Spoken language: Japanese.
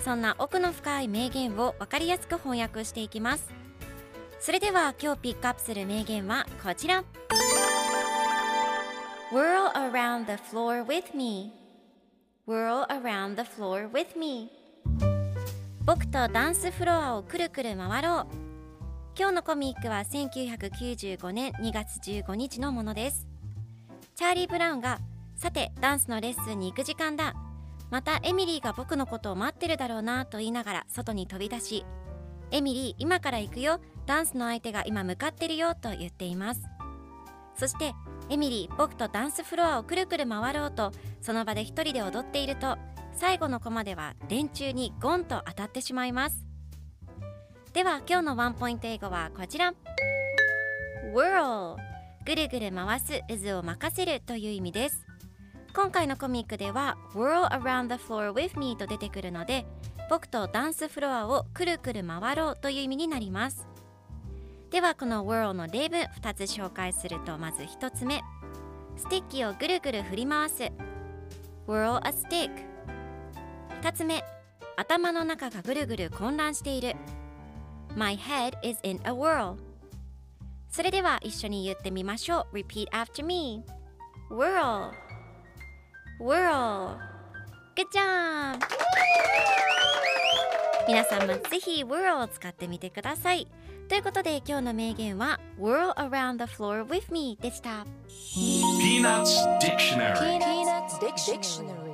そんな奥の深い名言を分かりやすく翻訳していきます。それでは今日ピックアップする名言はこちら。Whirl around the floor with me. Whirl around the floor with me. 僕とダンスフロアをくるくる回ろう。今日のコミックは1995年2月15日のものです。チャーリー・ブラウンがさてダンスのレッスンに行く時間だ。またエミリーが僕のことを待ってるだろうなと言いながら外に飛び出しエミリー今から行くよ。ダンスの相手が今向かってるよと言っています。そしてエミリー僕とダンスフロアをくるくる回ろうとその場で一人で踊っていると最後のコマでは電柱にゴンと当たってしまいます。では今日のワンポイント英語はこちら。Whirl ぐるぐる回す渦を任せるという意味です今回のコミックでは Whirl around the floor with me と出てくるので僕とダンスフロアをくるくる回ろうという意味になります。ではこの Whirl の例文2つ紹介するとまず1つ目。スティッキをぐるぐる振り回す。Whirl a stick 2つ目。頭の中がぐるぐる混乱している。My head is in a whirl それでは一緒に言ってみましょう。Repeat after me Whirl わお。みな皆さんもぜひ World を使ってみてください。ということで今日の名言は World Around the Floor with Me でした。ピーナッツ・ディクショナル。